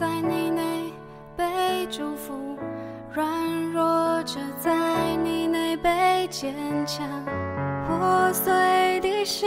在你内被祝福，软弱者在你内被坚强，破碎的心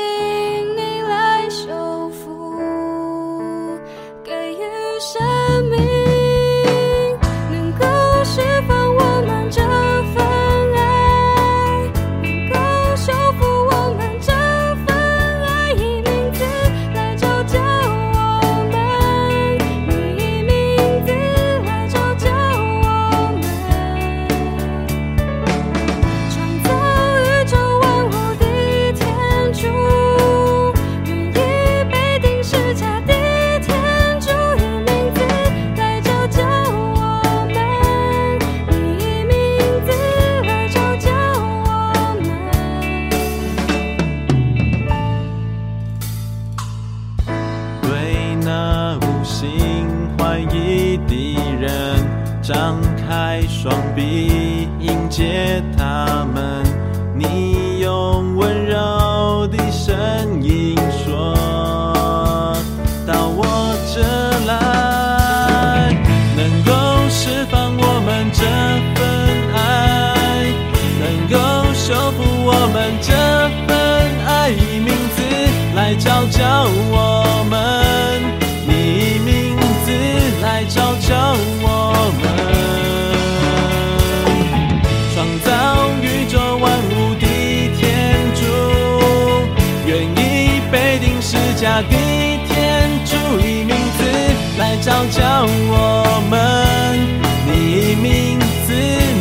照叫我们你以名字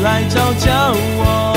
来照着我。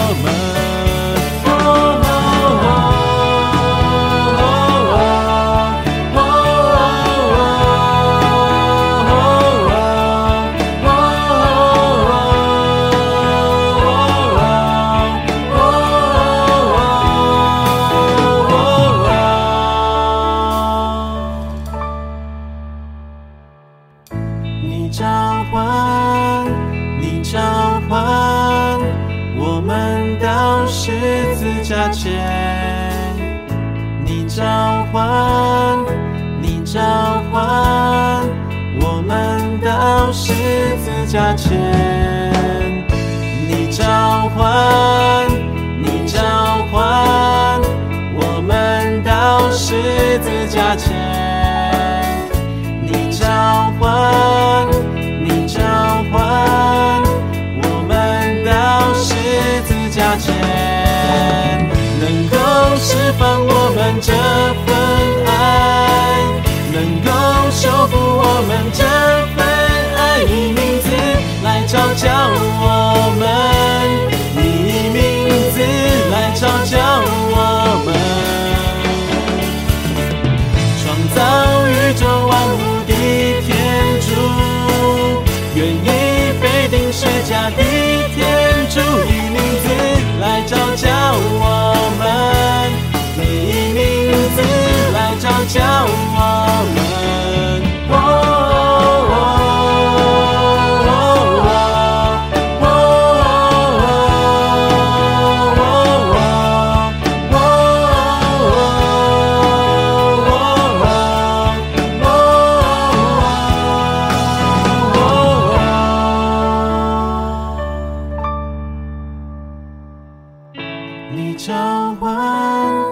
唤，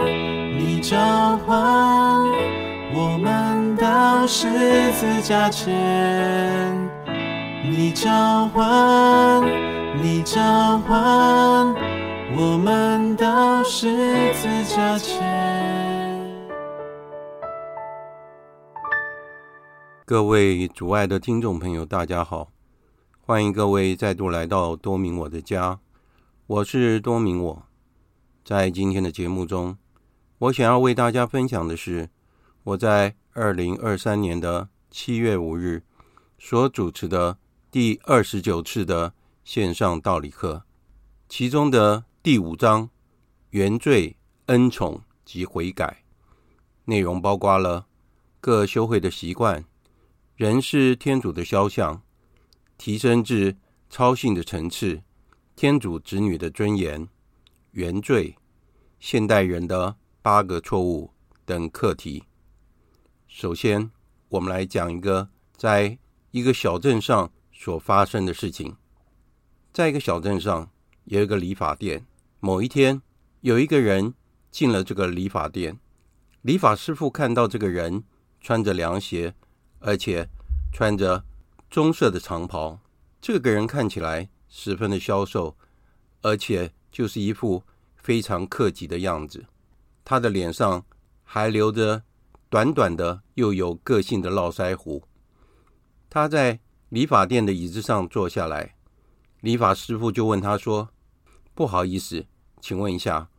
你召唤我们到十字架前。你召唤，你召唤我们到十字架前。各位主爱的听众朋友，大家好，欢迎各位再度来到多明我的家，我是多明。我在今天的节目中，我想要为大家分享的是我在二零二三年的七月五日所主持的第二十九次的线上道理课，其中的第五章“原罪、恩宠及悔改”，内容包括了各修会的习惯。人是天主的肖像，提升至超性的层次，天主子女的尊严，原罪，现代人的八个错误等课题。首先，我们来讲一个在一个小镇上所发生的事情。在一个小镇上，有一个理发店。某一天，有一个人进了这个理发店。理发师傅看到这个人穿着凉鞋，而且穿着棕色的长袍。这个人看起来十分的消瘦，而且就是一副非常克己的样子。他的脸上还留着短短的又有个性的络腮胡。他在理发店的椅子上坐下来。理发师傅就问他说：“不好意思，请问一下，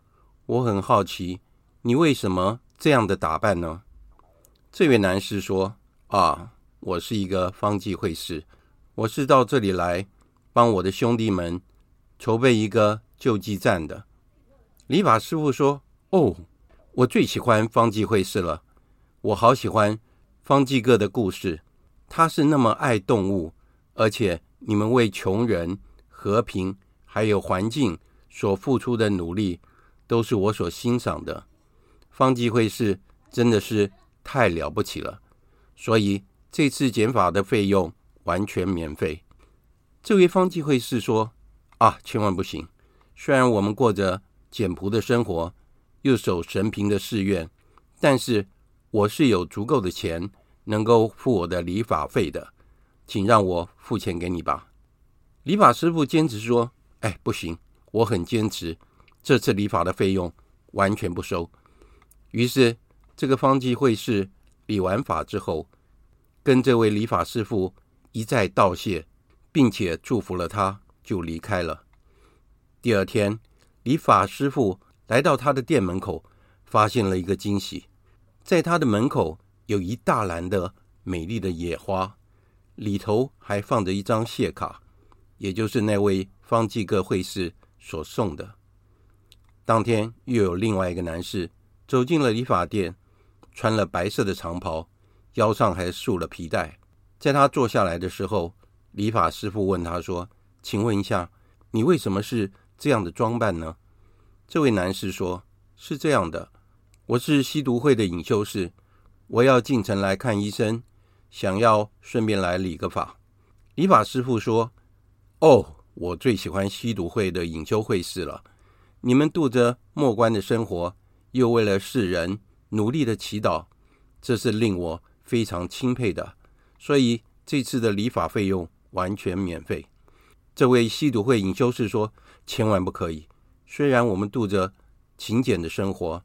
我很好奇，你为什么这样的打扮呢？”这位男士说：“啊，我是一个方济会士，我是到这里来帮我的兄弟们筹备一个救济站的。”理发师傅说：“哦，我最喜欢方济会士了，我好喜欢方济哥的故事，他是那么爱动物，而且你们为穷人。”和平还有环境所付出的努力，都是我所欣赏的。方济会士真的是太了不起了，所以这次剪发的费用完全免费。这位方济会士说：“啊，千万不行！虽然我们过着简朴的生活，又守神平的誓愿，但是我是有足够的钱能够付我的理发费的，请让我付钱给你吧。”理发师傅坚持说：“哎，不行，我很坚持，这次理发的费用完全不收。”于是，这个方济会士理完发之后，跟这位理发师傅一再道谢，并且祝福了他，就离开了。第二天，理发师傅来到他的店门口，发现了一个惊喜，在他的门口有一大篮的美丽的野花，里头还放着一张谢卡。也就是那位方济各会士所送的。当天又有另外一个男士走进了理发店，穿了白色的长袍，腰上还束了皮带。在他坐下来的时候，理发师傅问他说：“请问一下，你为什么是这样的装扮呢？”这位男士说：“是这样的，我是吸毒会的隐修士，我要进城来看医生，想要顺便来理个发。”理发师傅说。哦，我最喜欢吸毒会的隐修会士了。你们度着默观的生活，又为了世人努力的祈祷，这是令我非常钦佩的。所以这次的理发费用完全免费。这位吸毒会隐修士说：“千万不可以！虽然我们度着勤俭的生活，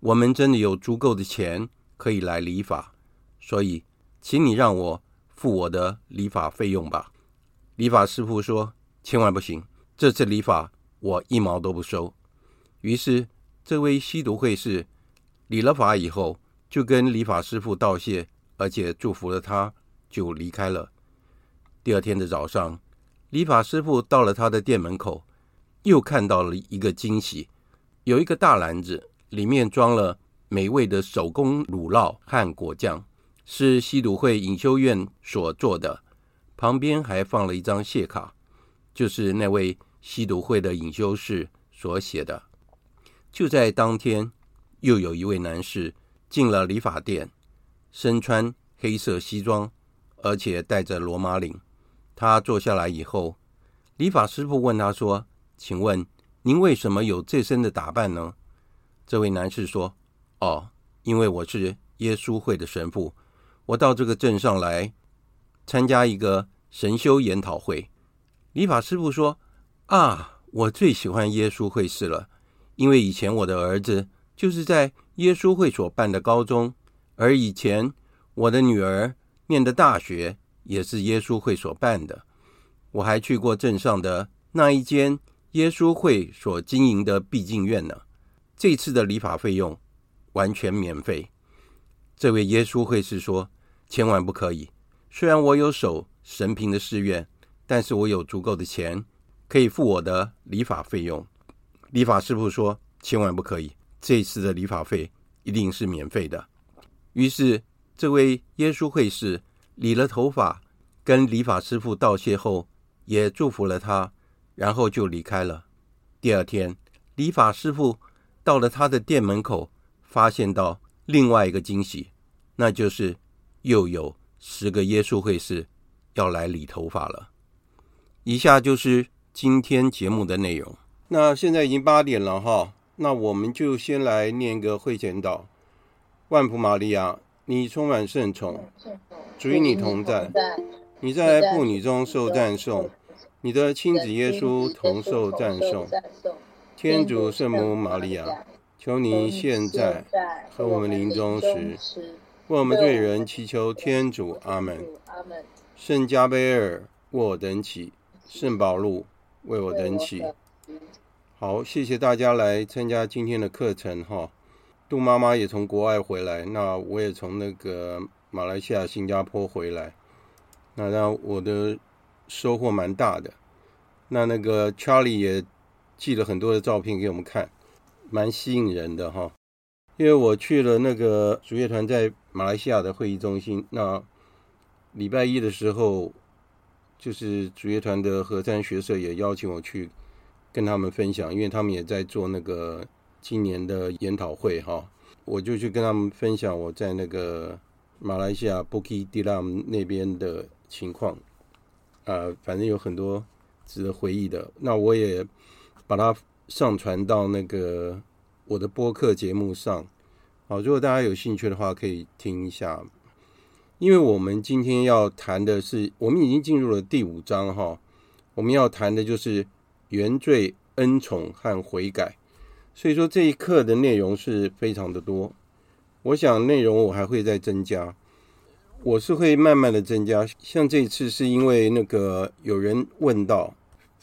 我们真的有足够的钱可以来理发，所以请你让我付我的理发费用吧。”理发师傅说：“千万不行，这次理发我一毛都不收。”于是，这位吸毒会士理了发以后，就跟理发师傅道谢，而且祝福了他，就离开了。第二天的早上，理发师傅到了他的店门口，又看到了一个惊喜：有一个大篮子，里面装了美味的手工乳酪和果酱，是吸毒会隐修院所做的。旁边还放了一张谢卡，就是那位吸毒会的隐修士所写的。就在当天，又有一位男士进了理发店，身穿黑色西装，而且戴着罗马领。他坐下来以后，理发师傅问他说：“请问您为什么有这身的打扮呢？”这位男士说：“哦，因为我是耶稣会的神父，我到这个镇上来。”参加一个神修研讨会，理发师傅说：“啊，我最喜欢耶稣会士了，因为以前我的儿子就是在耶稣会所办的高中，而以前我的女儿念的大学也是耶稣会所办的。我还去过镇上的那一间耶稣会所经营的毕竟院呢。这次的理发费用完全免费。”这位耶稣会士说：“千万不可以。”虽然我有守神平的誓愿，但是我有足够的钱可以付我的理发费用。理发师傅说：“千万不可以，这次的理发费一定是免费的。”于是，这位耶稣会士理了头发，跟理发师傅道谢后，也祝福了他，然后就离开了。第二天，理发师傅到了他的店门口，发现到另外一个惊喜，那就是又有。十个耶稣会士要来理头发了。以下就是今天节目的内容。那现在已经八点了哈，那我们就先来念个会前祷。万福玛利亚，你充满圣宠，主与你同在，你在妇女中受赞颂，你的亲子耶稣同受赞颂。天主圣母玛利亚，求你现在和我们临终时，为我们罪人祈求天主。阿门。圣加贝尔，为我等起。圣保禄，为我等起。好，谢谢大家来参加今天的课程哈。杜妈妈也从国外回来，那我也从那个马来西亚、新加坡回来，那让我的收获蛮大的。那那个 Charlie 也寄了很多的照片给我们看，蛮吸引人的哈。因为我去了那个主乐团在马来西亚的会议中心，那礼拜一的时候。就是主乐团的和山学社也邀请我去跟他们分享，因为他们也在做那个今年的研讨会哈，我就去跟他们分享我在那个马来西亚 Bukit Tilam 那边的情况，啊，反正有很多值得回忆的。那我也把它上传到那个我的播客节目上，好，如果大家有兴趣的话，可以听一下。因为我们今天要谈的是，我们已经进入了第五章哈，我们要谈的就是原罪、恩宠和悔改，所以说这一课的内容是非常的多。我想内容我还会再增加，我是会慢慢的增加。像这一次是因为那个有人问到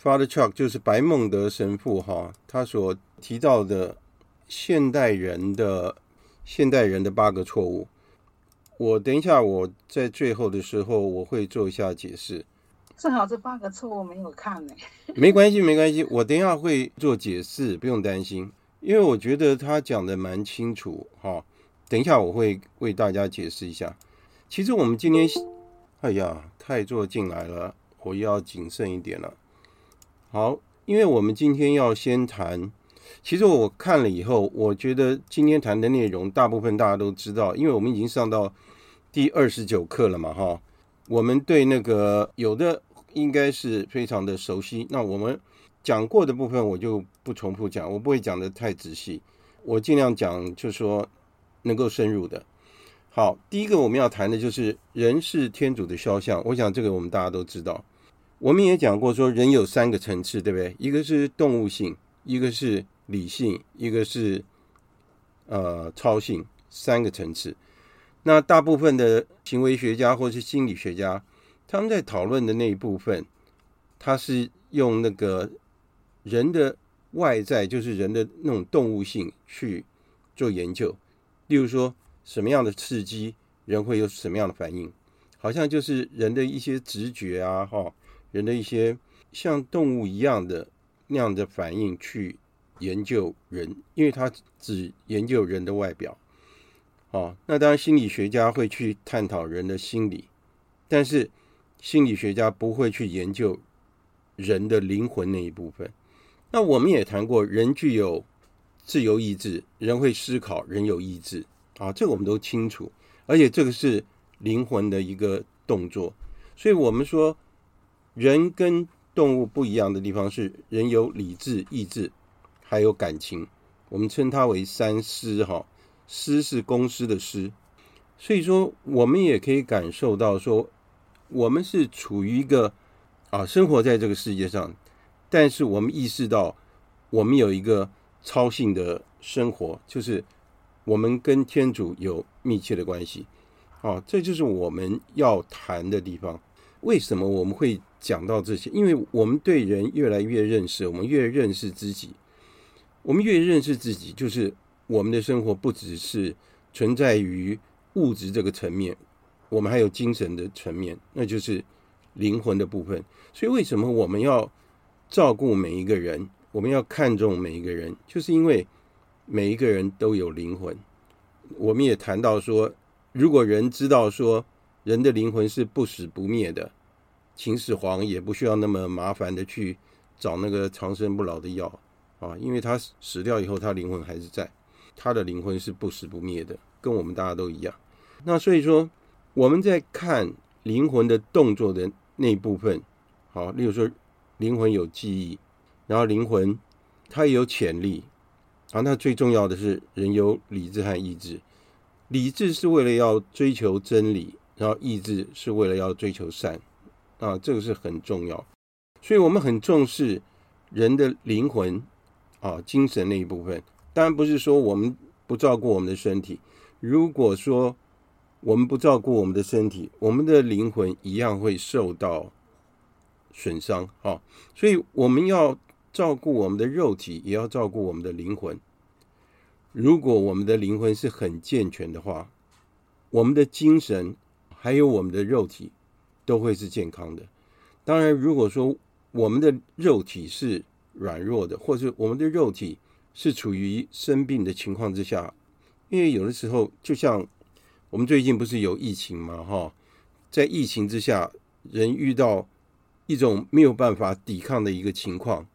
Father Chuck 就是白孟德神父哈，他所提到的现代人的现代人的八个错误。我等一下，我在最后的时候我会做一下解释。正好这八个错误没有看呢。没关系，没关系，我等一下会做解释，不用担心，因为我觉得他讲的蛮清楚哈。等一下我会为大家解释一下。其实我们今天，哎呀，太座进来了，我要谨慎一点了。好，因为我们今天要先谈。其实我看了以后，我觉得今天谈的内容大部分大家都知道，因为我们已经上到第二十九课了嘛，哈。我们对那个有的应该是非常的熟悉。那我们讲过的部分我就不重复讲，我不会讲的太仔细，我尽量讲就说能够深入的。好，第一个我们要谈的就是人是天主的肖像，我想这个我们大家都知道。我们也讲过说人有三个层次，对不对？一个是动物性，一个是理性，一个是呃超性，三个层次。那大部分的行为学家或是心理学家，他们在讨论的那一部分，他是用那个人的外在，就是人的那种动物性去做研究。例如说，什么样的刺激，人会有什么样的反应？好像就是人的一些直觉啊，哈，人的一些像动物一样的那样的反应去。研究人，因为他只研究人的外表，哦，那当然心理学家会去探讨人的心理，但是心理学家不会去研究人的灵魂那一部分。那我们也谈过，人具有自由意志，人会思考，人有意志，啊，这个我们都清楚，而且这个是灵魂的一个动作。所以我们说，人跟动物不一样的地方是，人有理智、意志。还有感情，我们称它为三思哈。思是公司的思，所以说我们也可以感受到说，我们是处于一个啊生活在这个世界上，但是我们意识到我们有一个超性的生活，就是我们跟天主有密切的关系。啊，这就是我们要谈的地方。为什么我们会讲到这些？因为我们对人越来越认识，我们越认识自己。我们越认识自己，就是我们的生活不只是存在于物质这个层面，我们还有精神的层面，那就是灵魂的部分。所以，为什么我们要照顾每一个人？我们要看重每一个人，就是因为每一个人都有灵魂。我们也谈到说，如果人知道说人的灵魂是不死不灭的，秦始皇也不需要那么麻烦的去找那个长生不老的药。啊，因为他死掉以后，他灵魂还是在，他的灵魂是不死不灭的，跟我们大家都一样。那所以说，我们在看灵魂的动作的那一部分，好，例如说灵魂有记忆，然后灵魂它也有潜力，啊，那最重要的是人有理智和意志，理智是为了要追求真理，然后意志是为了要追求善，啊，这个是很重要，所以我们很重视人的灵魂啊，精神那一部分，当然不是说我们不照顾我们的身体，如果说。我们不照顾我们的身体，我们的灵魂一样会受到损伤啊！所以我们要照顾我们的肉体，也要照顾我们的灵魂。如果我们的灵魂是很健全的话，我们的精神还有我们的肉体都会是健康的。当然，如果说我们的肉体是软弱的，或者我们的肉体是处于生病的情况之下，因为有的时候就像。我们最近不是有疫情吗？哈，在疫情之下，人遇到一种没有办法抵抗的一个情况，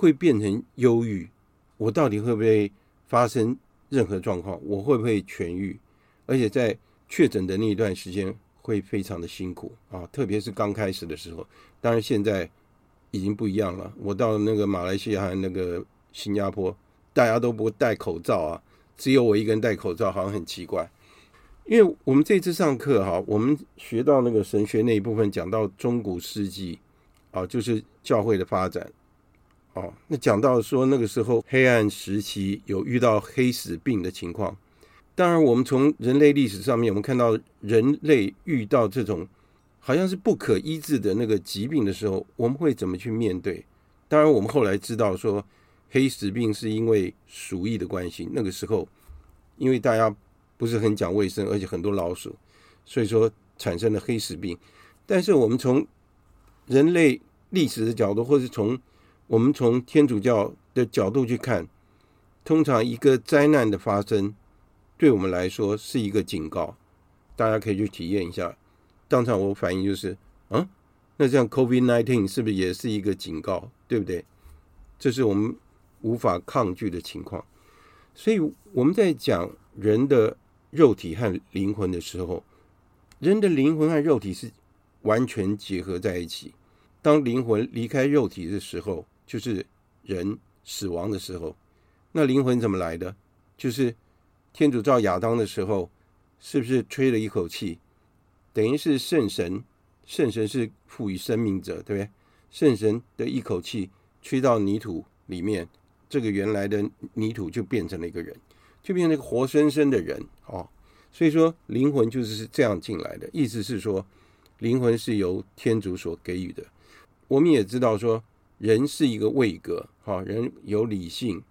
会变成忧郁。我到底会不会发生任何状况？我会不会痊愈？而且在确诊的那一段时间，会非常的辛苦啊！特别是刚开始的时候。当然现在已经不一样了。我到那个马来西亚那个新加坡，大家都不戴口罩啊，只有我一个人戴口罩，好像很奇怪。因为我们这次上课哈，我们学到那个神学那一部分，讲到中古世纪啊，就是教会的发展哦。那讲到说那个时候黑暗时期有遇到黑死病的情况。当然，我们从人类历史上面，我们看到人类遇到这种好像是不可医治的那个疾病的时候，我们会怎么去面对？当然，我们后来知道说黑死病是因为鼠疫的关系。那个时候，因为大家。不是很讲卫生，而且很多老鼠，所以说产生了黑死病。但是我们从人类历史的角度，或是从我们从天主教的角度去看，通常一个灾难的发生，对我们来说是一个警告。大家可以去体验一下。当场我反应就是，啊，那这样 COVID-19 是不是也是一个警告？对不对？这是我们无法抗拒的情况。所以我们在讲人的。肉体和灵魂的时候，人的灵魂和肉体是完全结合在一起。当灵魂离开肉体的时候，就是人死亡的时候。那灵魂怎么来的？就是天主造亚当的时候，是不是吹了一口气？等于是圣神，圣神是赋予生命者，对不对？圣神的一口气吹到泥土里面，这个原来的泥土就变成了一个人。就变成一个活生生的人哦，所以说灵魂就是这样进来的。意思是说，灵魂是由天主所给予的。我们也知道说，人是一个位格，哈，人有理性，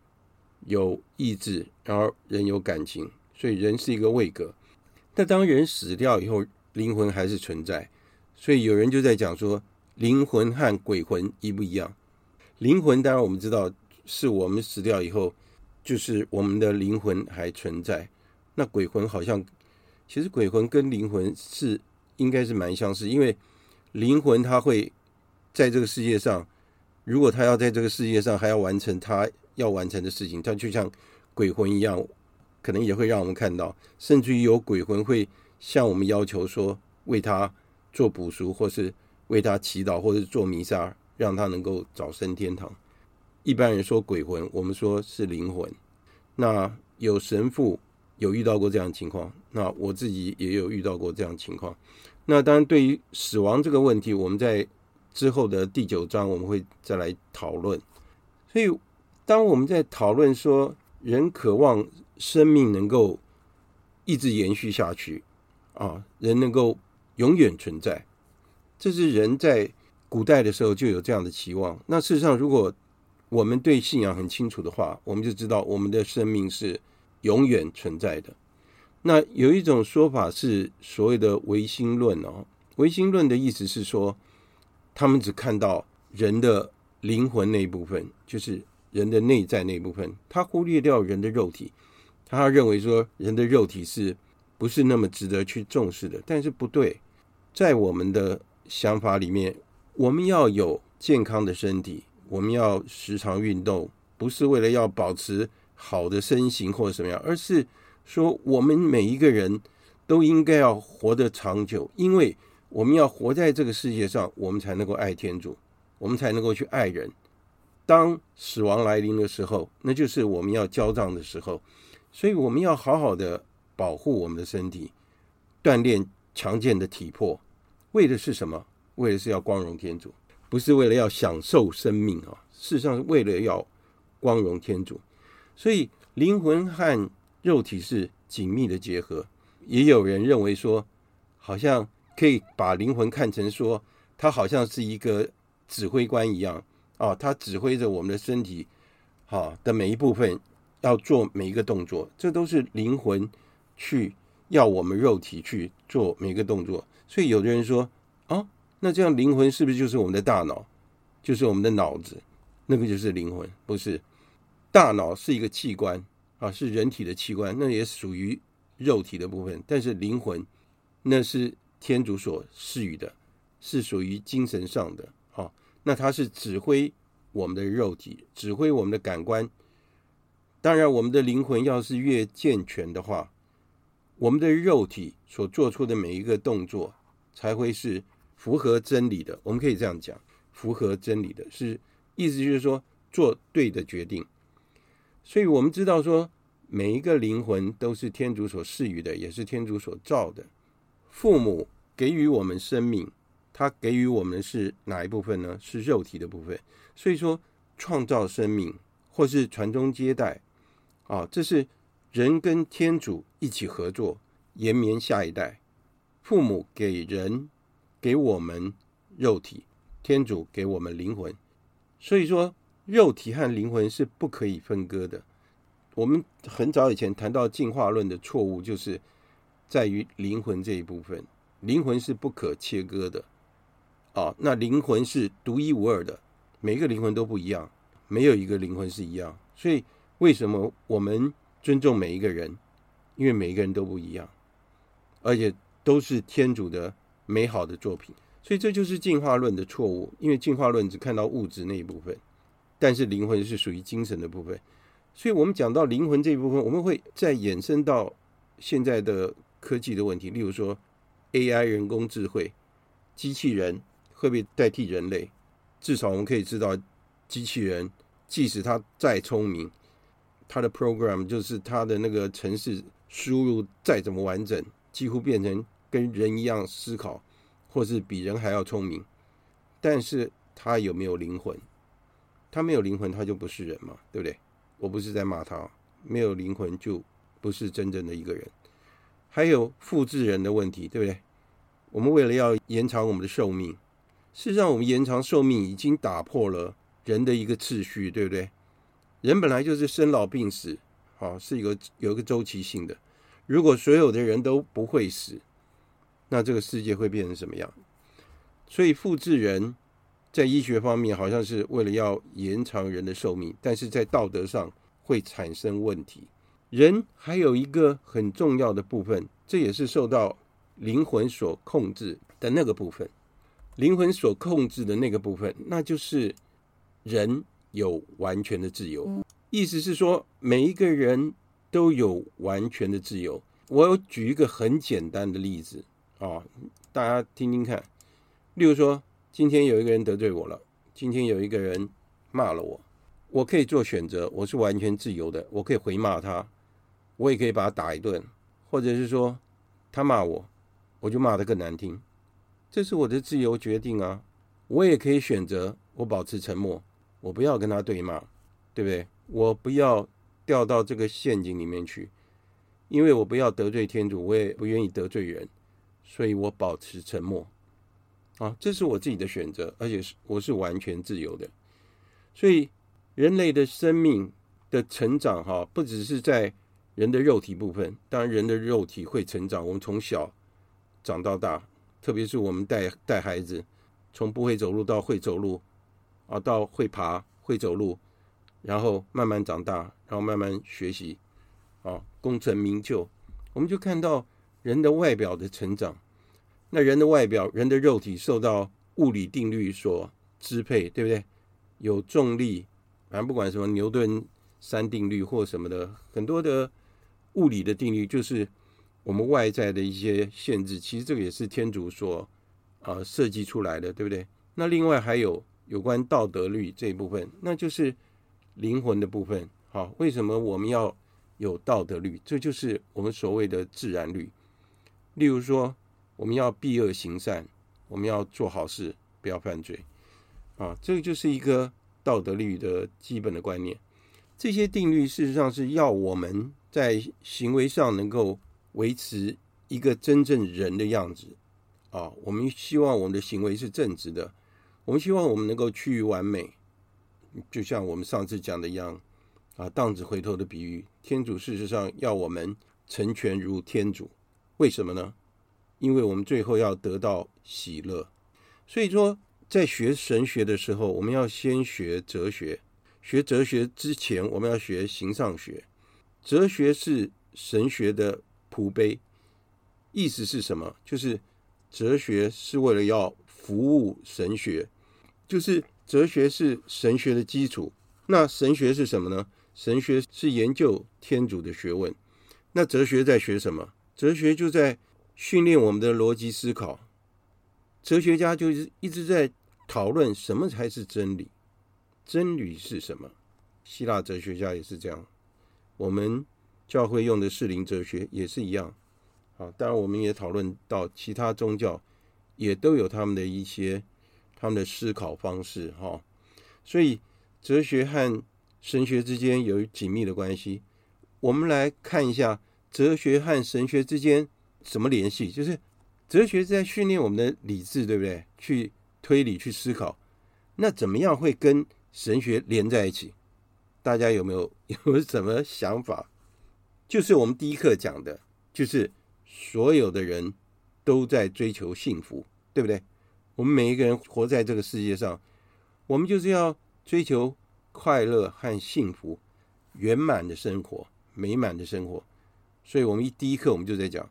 有意志，然后人有感情，所以人是一个位格。但当人死掉以后，灵魂还是存在。所以有人就在讲说，灵魂和鬼魂一不一样？灵魂当然我们知道，是我们死掉以后。就是我们的灵魂还存在，那鬼魂好像，其实鬼魂跟灵魂是应该是蛮相似，因为灵魂它会在这个世界上，如果他要在这个世界上还要完成他要完成的事情，他就像鬼魂一样，可能也会让我们看到，甚至于有鬼魂会向我们要求说为他做补赎，或是为他祈祷，或是做弥撒，让他能够早升天堂。一般人说鬼魂，我们说是灵魂。那有神父有遇到过这样的情况，那我自己也有遇到过这样的情况。那当然，对于死亡这个问题，我们在之后的第九章我们会再来讨论。所以，当我们在讨论说人渴望生命能够一直延续下去啊，人能够永远存在，这是人在古代的时候就有这样的期望。那事实上，如果我们对信仰很清楚的话，我们就知道我们的生命是永远存在的。那有一种说法是所谓的唯心论哦，唯心论的意思是说，他们只看到人的灵魂那一部分，就是人的内在那一部分，他忽略掉人的肉体。他认为说人的肉体是不是那么值得去重视的？但是不对，在我们的想法里面，我们要有健康的身体。我们要时常运动，不是为了要保持好的身形或者什么样，而是说我们每一个人都应该要活得长久，因为我们要活在这个世界上，我们才能够爱天主，我们才能够去爱人。当死亡来临的时候，那就是我们要交账的时候，所以我们要好好的保护我们的身体，锻炼强健的体魄，为的是什么？为的是要光荣天主，不是为了要享受生命啊！事实上是为了要光荣天主，所以灵魂和肉体是紧密的结合。也有人认为说，好像可以把灵魂看成说，它好像是一个指挥官一样啊，它指挥着我们的身体，好的每一部分要做每一个动作，这都是灵魂去要我们肉体去做每一个动作。所以有的人说，啊，那这样灵魂是不是就是我们的大脑，就是我们的脑子，那个就是灵魂？不是，大脑是一个器官啊，是人体的器官，那也属于。肉体的部分，但是灵魂那是天主所赐予的，是属于精神上的。好，那它是指挥我们的肉体，指挥我们的感官。当然，我们的灵魂要是越健全的话，我们的肉体所做出的每一个动作才会是符合真理的。我们可以这样讲，符合真理的是意思就是说做对的决定。所以我们知道说。每一个灵魂都是天主所赐予的，也是天主所造的。父母给予我们生命，他给予我们的是哪一部分呢？是肉体的部分。所以说，创造生命或是传宗接代，啊，这是人跟天主一起合作，延绵下一代。父母给人，给我们肉体，天主给我们灵魂。所以说，肉体和灵魂是不可以分割的。我们很早以前谈到进化论的错误，就是在于灵魂这一部分，灵魂是不可切割的，啊，那灵魂是独一无二的，每一个灵魂都不一样，没有一个灵魂是一样。所以为什么我们尊重每一个人？因为每一个人都不一样，而且都是天主的美好的作品。所以这就是进化论的错误，因为进化论只看到物质那一部分，但是灵魂是属于精神的部分。所以，我们讲到灵魂这一部分，我们会再延伸到现在的科技的问题，例如说 AI 人工智慧，机器人会不会代替人类？至少我们可以知道，机器人即使它再聪明，它的 program 就是它的那个程式输入再怎么完整，几乎变成跟人一样思考，或是比人还要聪明，但是它有没有灵魂？它没有灵魂，它就不是人嘛，对不对？我不是在骂他，没有灵魂就不是真正的一个人。还有复制人的问题，对不对？我们为了要延长我们的寿命，事实上我们延长寿命已经打破了人的一个次序，对不对？人本来就是生老病死，好，是一个有一个周期性的。如果所有的人都不会死，那这个世界会变成什么样？所以复制人。在医学方面，好像是为了要延长人的寿命，但是在道德上会产生问题。人还有一个很重要的部分，这也是受到灵魂所控制的那个部分。灵魂所控制的那个部分，那就是人有完全的自由。意思是说，每一个人都有完全的自由。我举一个很简单的例子啊，大家听听看。例如说。今天有一个人得罪我了，今天有一个人骂了我，我可以做选择，我是完全自由的，我可以回骂他，我也可以把他打一顿，或者是说他骂我，我就骂得更难听，这是我的自由决定啊。我也可以选择我保持沉默，我不要跟他对骂，对不对？我不要掉到这个陷阱里面去，因为我不要得罪天主，我也不愿意得罪人，所以我保持沉默。啊，这是我自己的选择，而且是我是完全自由的。所以，人类的生命的成长，哈，不只是在人的肉体部分，当然人的肉体会成长。我们从小长到大，特别是我们带带孩子，从不会走路到会走路，啊，到会爬会走路，然后慢慢长大，然后慢慢学习，啊，功成名就，我们就看到人的外表的成长。那人的外表，人的肉体受到物理定律所支配，对不对？有重力，反正不管什么牛顿三定律或什么的，很多的物理的定律，就是我们外在的一些限制。其实这个也是天主所啊设计出来的，对不对？那另外还有有关道德律这一部分，那就是灵魂的部分。好，为什么我们要有道德律？这就是我们所谓的自然律。例如说，我们要避恶行善，我们要做好事，不要犯罪。啊，这个就是一个道德律的基本的观念。这些定律事实上是要我们在行为上能够维持一个真正人的样子。啊，我们希望我们的行为是正直的，我们希望我们能够趋于完美。就像我们上次讲的一样，啊，荡子回头的比喻，天主事实上要我们成全如天主。为什么呢？因为我们最后要得到喜乐。所以说。在学神学的时候，我们要先学哲学。学哲学之前，我们要学形上学。哲学是神学的仆婢，意思是什么？就是哲学是为了要服务神学，就是哲学是神学的基础。那神学是什么呢？神学是研究天主的学问。那哲学在学什么？哲学就在训练我们的逻辑思考。哲学家就是一直在。讨论什么才是真理？真理是什么？希腊哲学家也是这样。我们教会用的适龄哲学也是一样。啊，当然我们也讨论到其他宗教也都有他们的一些他们的思考方式。哈，所以哲学和神学之间有紧密的关系。我们来看一下哲学和神学之间什么联系？就是哲学在训练我们的理智，对不对？去。推理去思考，那怎么样会跟神学连在一起？大家有没有 有什么想法？就是我们第一课讲的，就是所有的人都在追求幸福，对不对？我们每一个人活在这个世界上，我们就是要追求快乐和幸福、圆满的生活、美满的生活。所以，我们一第一课我们就在讲，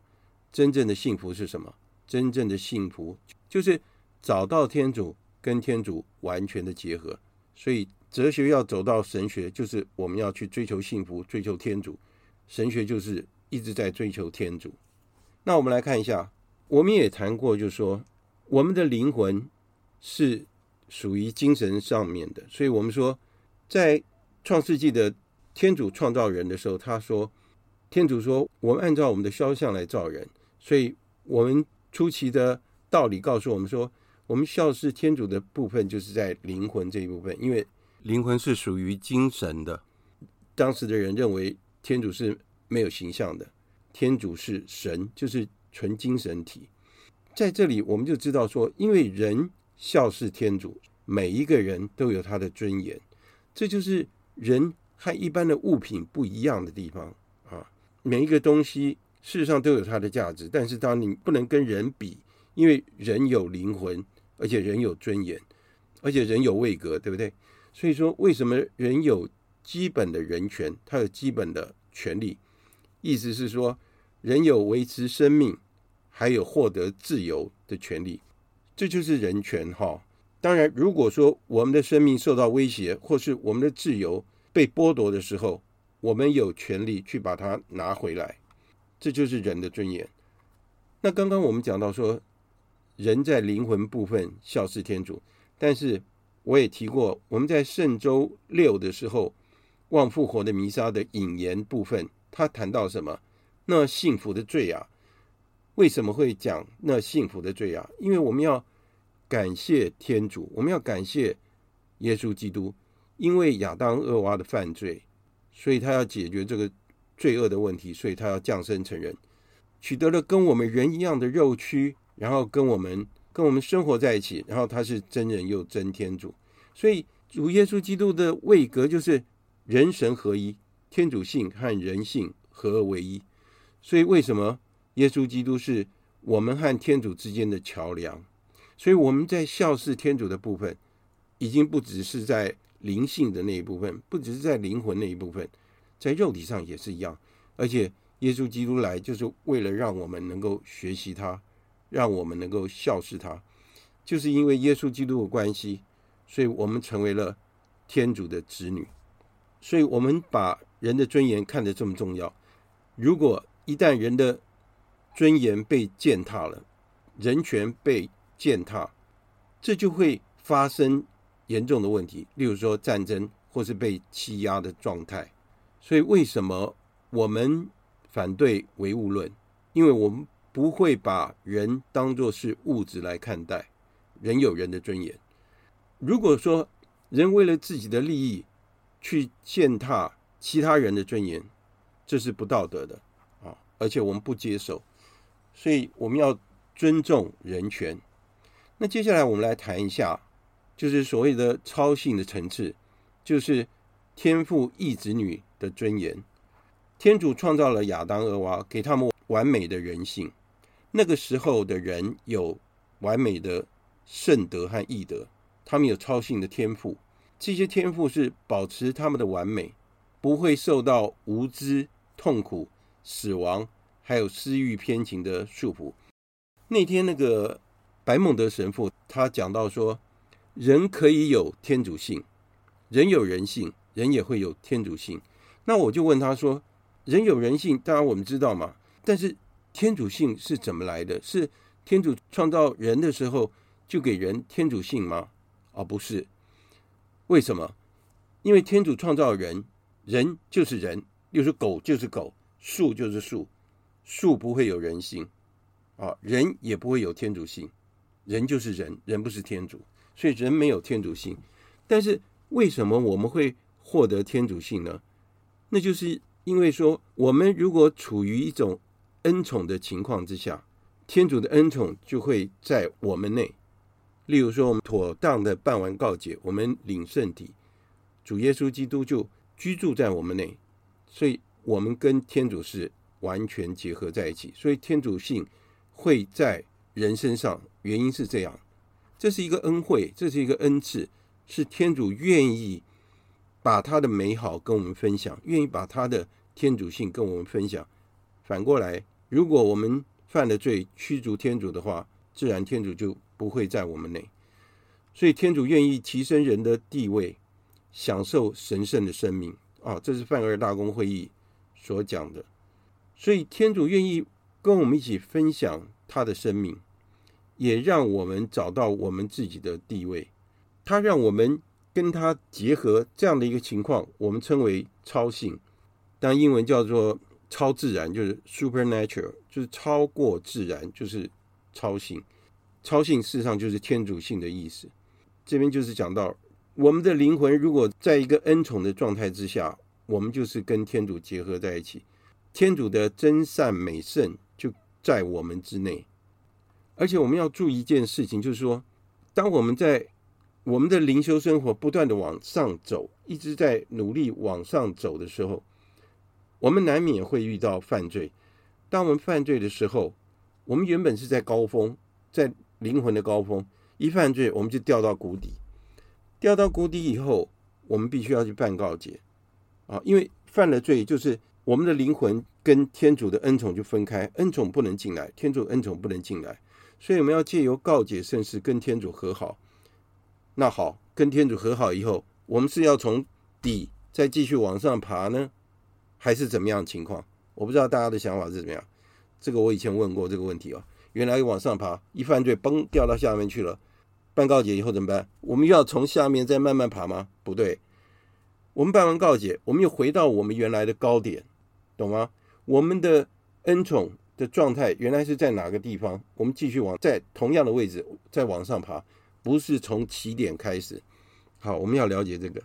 真正的幸福是什么？真正的幸福就是。找到天主，跟天主完全的结合，所以哲学要走到神学，就是我们要去追求幸福，追求天主。神学就是一直在追求天主。那我们来看一下，我们也谈过，就说我们的灵魂是属于精神上面的，所以我们说，在创世纪的天主创造人的时候，他说，天主说，我们按照我们的肖像来造人，所以我们初期的道理告诉我们说。我们孝事天主的部分，就是在灵魂这一部分，因为灵魂是属于精神的。当时的人认为天主是没有形象的，天主是神，就是纯精神体。在这里，我们就知道说，因为人孝事天主，每一个人都有他的尊严，这就是人和一般的物品不一样的地方啊。每一个东西事实上都有它的价值，但是当你不能跟人比，因为人有灵魂。而且人有尊严，而且人有位格，对不对？所以说，为什么人有基本的人权？他有基本的权利，意思是说，人有维持生命，还有获得自由的权利，这就是人权哈。当然，如果说我们的生命受到威胁，或是我们的自由被剥夺的时候，我们有权利去把它拿回来，这就是人的尊严。那刚刚我们讲到说。人在灵魂部分孝事天主，但是我也提过，我们在圣周六的时候，望复活的弥撒的引言部分，他谈到什么？那幸福的罪啊，为什么会讲那幸福的罪啊？因为我们要感谢天主，我们要感谢耶稣基督，因为亚当、厄娃的犯罪，所以他要解决这个罪恶的问题，所以他要降生成人，取得了跟我们人一样的肉躯。然后跟我们跟我们生活在一起，然后他是真人又真天主，所以主耶稣基督的位格就是人神合一，天主性和人性合而为一。所以为什么耶稣基督是我们和天主之间的桥梁？所以我们在孝事天主的部分，已经不只是在灵性的那一部分，不只是在灵魂那一部分，在肉体上也是一样。而且耶稣基督来就是为了让我们能够学习他。让我们能够孝事他，就是因为耶稣基督的关系，所以我们成为了天主的子女。所以我们把人的尊严看得这么重要。如果一旦人的尊严被践踏了，人权被践踏，这就会发生严重的问题，例如说战争或是被欺压的状态。所以，为什么我们反对唯物论？因为我们不会把人当作是物质来看待，人有人的尊严。如果说人为了自己的利益去践踏其他人的尊严，这是不道德的啊！而且我们不接受，所以我们要尊重人权。那接下来我们来谈一下，就是所谓的超性的层次，就是天父异子女的尊严。天主创造了亚当、厄娃，给他们完美的人性。那个时候的人有完美的圣德和义德，他们有超性的天赋。这些天赋是保持他们的完美，不会受到无知、痛苦、死亡，还有私欲偏情的束缚。那天那个白孟德神父他讲到说，人可以有天主性，人有人性，人也会有天主性。那我就问他说，人有人性，当然我们知道嘛，但是。天主性是怎么来的？是天主创造人的时候就给人天主性吗？而、哦、不是。为什么？因为天主创造人，人就是人，又是狗就是狗，树就是树，树不会有人性啊、人也不会有天主性，人就是人，人不是天主，所以人没有天主性。但是为什么我们会获得天主性呢？那就是因为说，我们如果处于一种恩宠的情况之下，天主的恩宠就会在我们内。例如说，我们妥当的办完告解，我们领圣体，主耶稣基督就居住在我们内，所以我们跟天主是完全结合在一起。所以天主性会在人身上，原因是这样，这是一个恩惠，这是一个恩赐，是天主愿意把他的美好跟我们分享，愿意把他的天主性跟我们分享。反过来，如果我们犯了罪，驱逐天主的话，自然天主就不会在我们内。所以天主愿意提升人的地位，享受神圣的生命啊！这是梵二大公会议所讲的。所以天主愿意跟我们一起分享他的生命，也让我们找到我们自己的地位。他让我们跟他结合，这样的一个情况，我们称为超性，当英文叫做。超自然就是 supernatural，就是超过自然，就是超性。超性事实上就是天主性的意思。这边就是讲到，我们的灵魂如果在一个恩宠的状态之下，我们就是跟天主结合在一起，天主的真善美圣就在我们之内。而且我们要注意一件事情，就是说，当我们在我们的灵修生活不断的往上走，一直在努力往上走的时候。我们难免会遇到犯罪。当我们犯罪的时候，我们原本是在高峰，在灵魂的高峰，一犯罪我们就掉到谷底。掉到谷底以后，我们必须要去办告解啊，因为犯了罪，就是我们的灵魂跟天主的恩宠就分开，恩宠不能进来，天主恩宠不能进来，所以我们要借由告解圣事跟天主和好。那好，跟天主和好以后，我们是要从底再继续往上爬呢？还是怎么样的情况？我不知道大家的想法是怎么样。这个我以前问过这个问题哦。原来往上爬，一犯罪，嘣，掉到下面去了。办告解以后怎么办？我们又要从下面再慢慢爬吗？不对，我们办完告解，我们又回到我们原来的高点，懂吗？我们的恩宠的状态原来是在哪个地方？我们继续往在同样的位置再往上爬，不是从起点开始。好，我们要了解这个，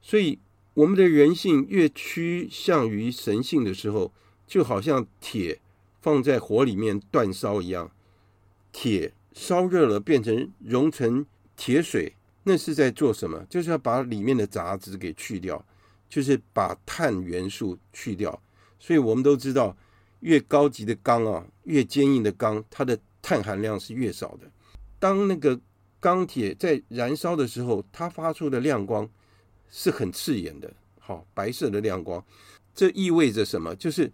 所以。我们的人性越趋向于神性的时候，就好像铁放在火里面煅烧一样，铁烧热了变成融成铁水，那是在做什么？就是要把里面的杂质给去掉，就是把碳元素去掉。所以我们都知道，越高级的钢啊，越坚硬的钢，它的碳含量是越少的。当那个钢铁在燃烧的时候，它发出的亮光。是很刺眼的，好，白色的亮光，这意味着什么？就是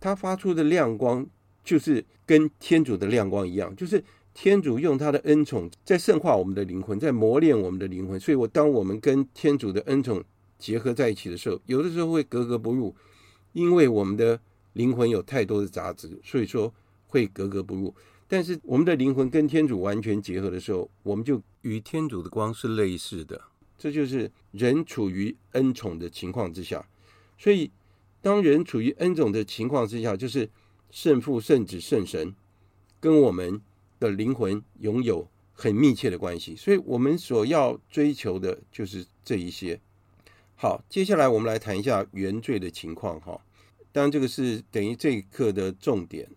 它发出的亮光，就是跟天主的亮光一样，就是天主用他的恩宠在圣化我们的灵魂，在磨练我们的灵魂。所以，我当我们跟天主的恩宠结合在一起的时候，有的时候会格格不入，因为我们的灵魂有太多的杂质，所以说会格格不入。但是我们的灵魂跟天主完全结合的时候，我们就与天主的光是类似的。这就是人处于恩宠的情况之下。所以，当人处于恩宠的情况之下，就是圣父、圣子、圣神跟我们的灵魂拥有很密切的关系。所以我们所要追求的就是这一些。好，接下来我们来谈一下原罪的情况。哈，当然这个是等于这一课的重点。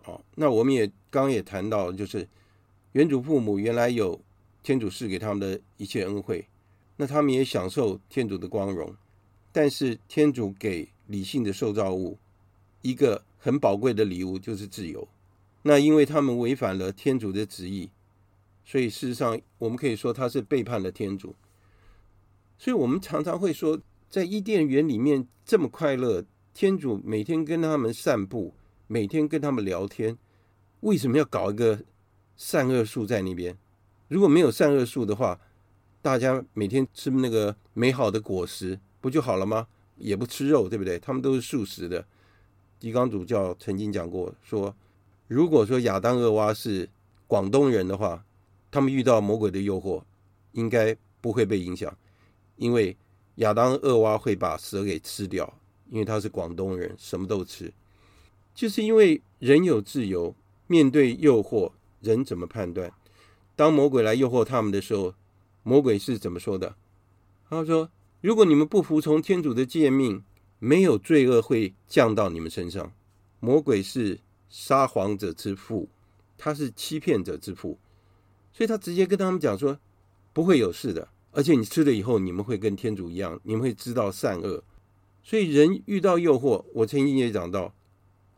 好，那我们也刚也谈到，就是原主父母原来有天主赐给他们的一切恩惠，那他们也享受天主的光荣，但是天主给理性的受造物一个很宝贵的礼物，就是自由。那因为他们违反了天主的旨意，所以事实上我们可以说他是背叛了天主。所以我们常常会说，在伊甸园里面这么快乐，天主每天跟他们散步。每天跟他们聊天，为什么要搞一个善恶树在那边？如果没有善恶树的话，大家每天吃那个美好的果实不就好了吗？也不吃肉，对不对？他们都是素食的。狄刚主教曾经讲过，说如果说亚当、厄娃是广东人的话，他们遇到魔鬼的诱惑，应该不会被影响，因为亚当、厄娃会把蛇给吃掉，因为他是广东人，什么都吃。就是因为人有自由，面对诱惑，人怎么判断？当魔鬼来诱惑他们的时候，魔鬼是怎么说的？他说：“如果你们不服从天主的诫命，没有罪恶会降到你们身上。魔鬼是撒谎者之父，他是欺骗者之父，所以他直接跟他们讲说，不会有事的。而且你吃了以后，你们会跟天主一样，你们会知道善恶。所以人遇到诱惑，我曾经也讲到。”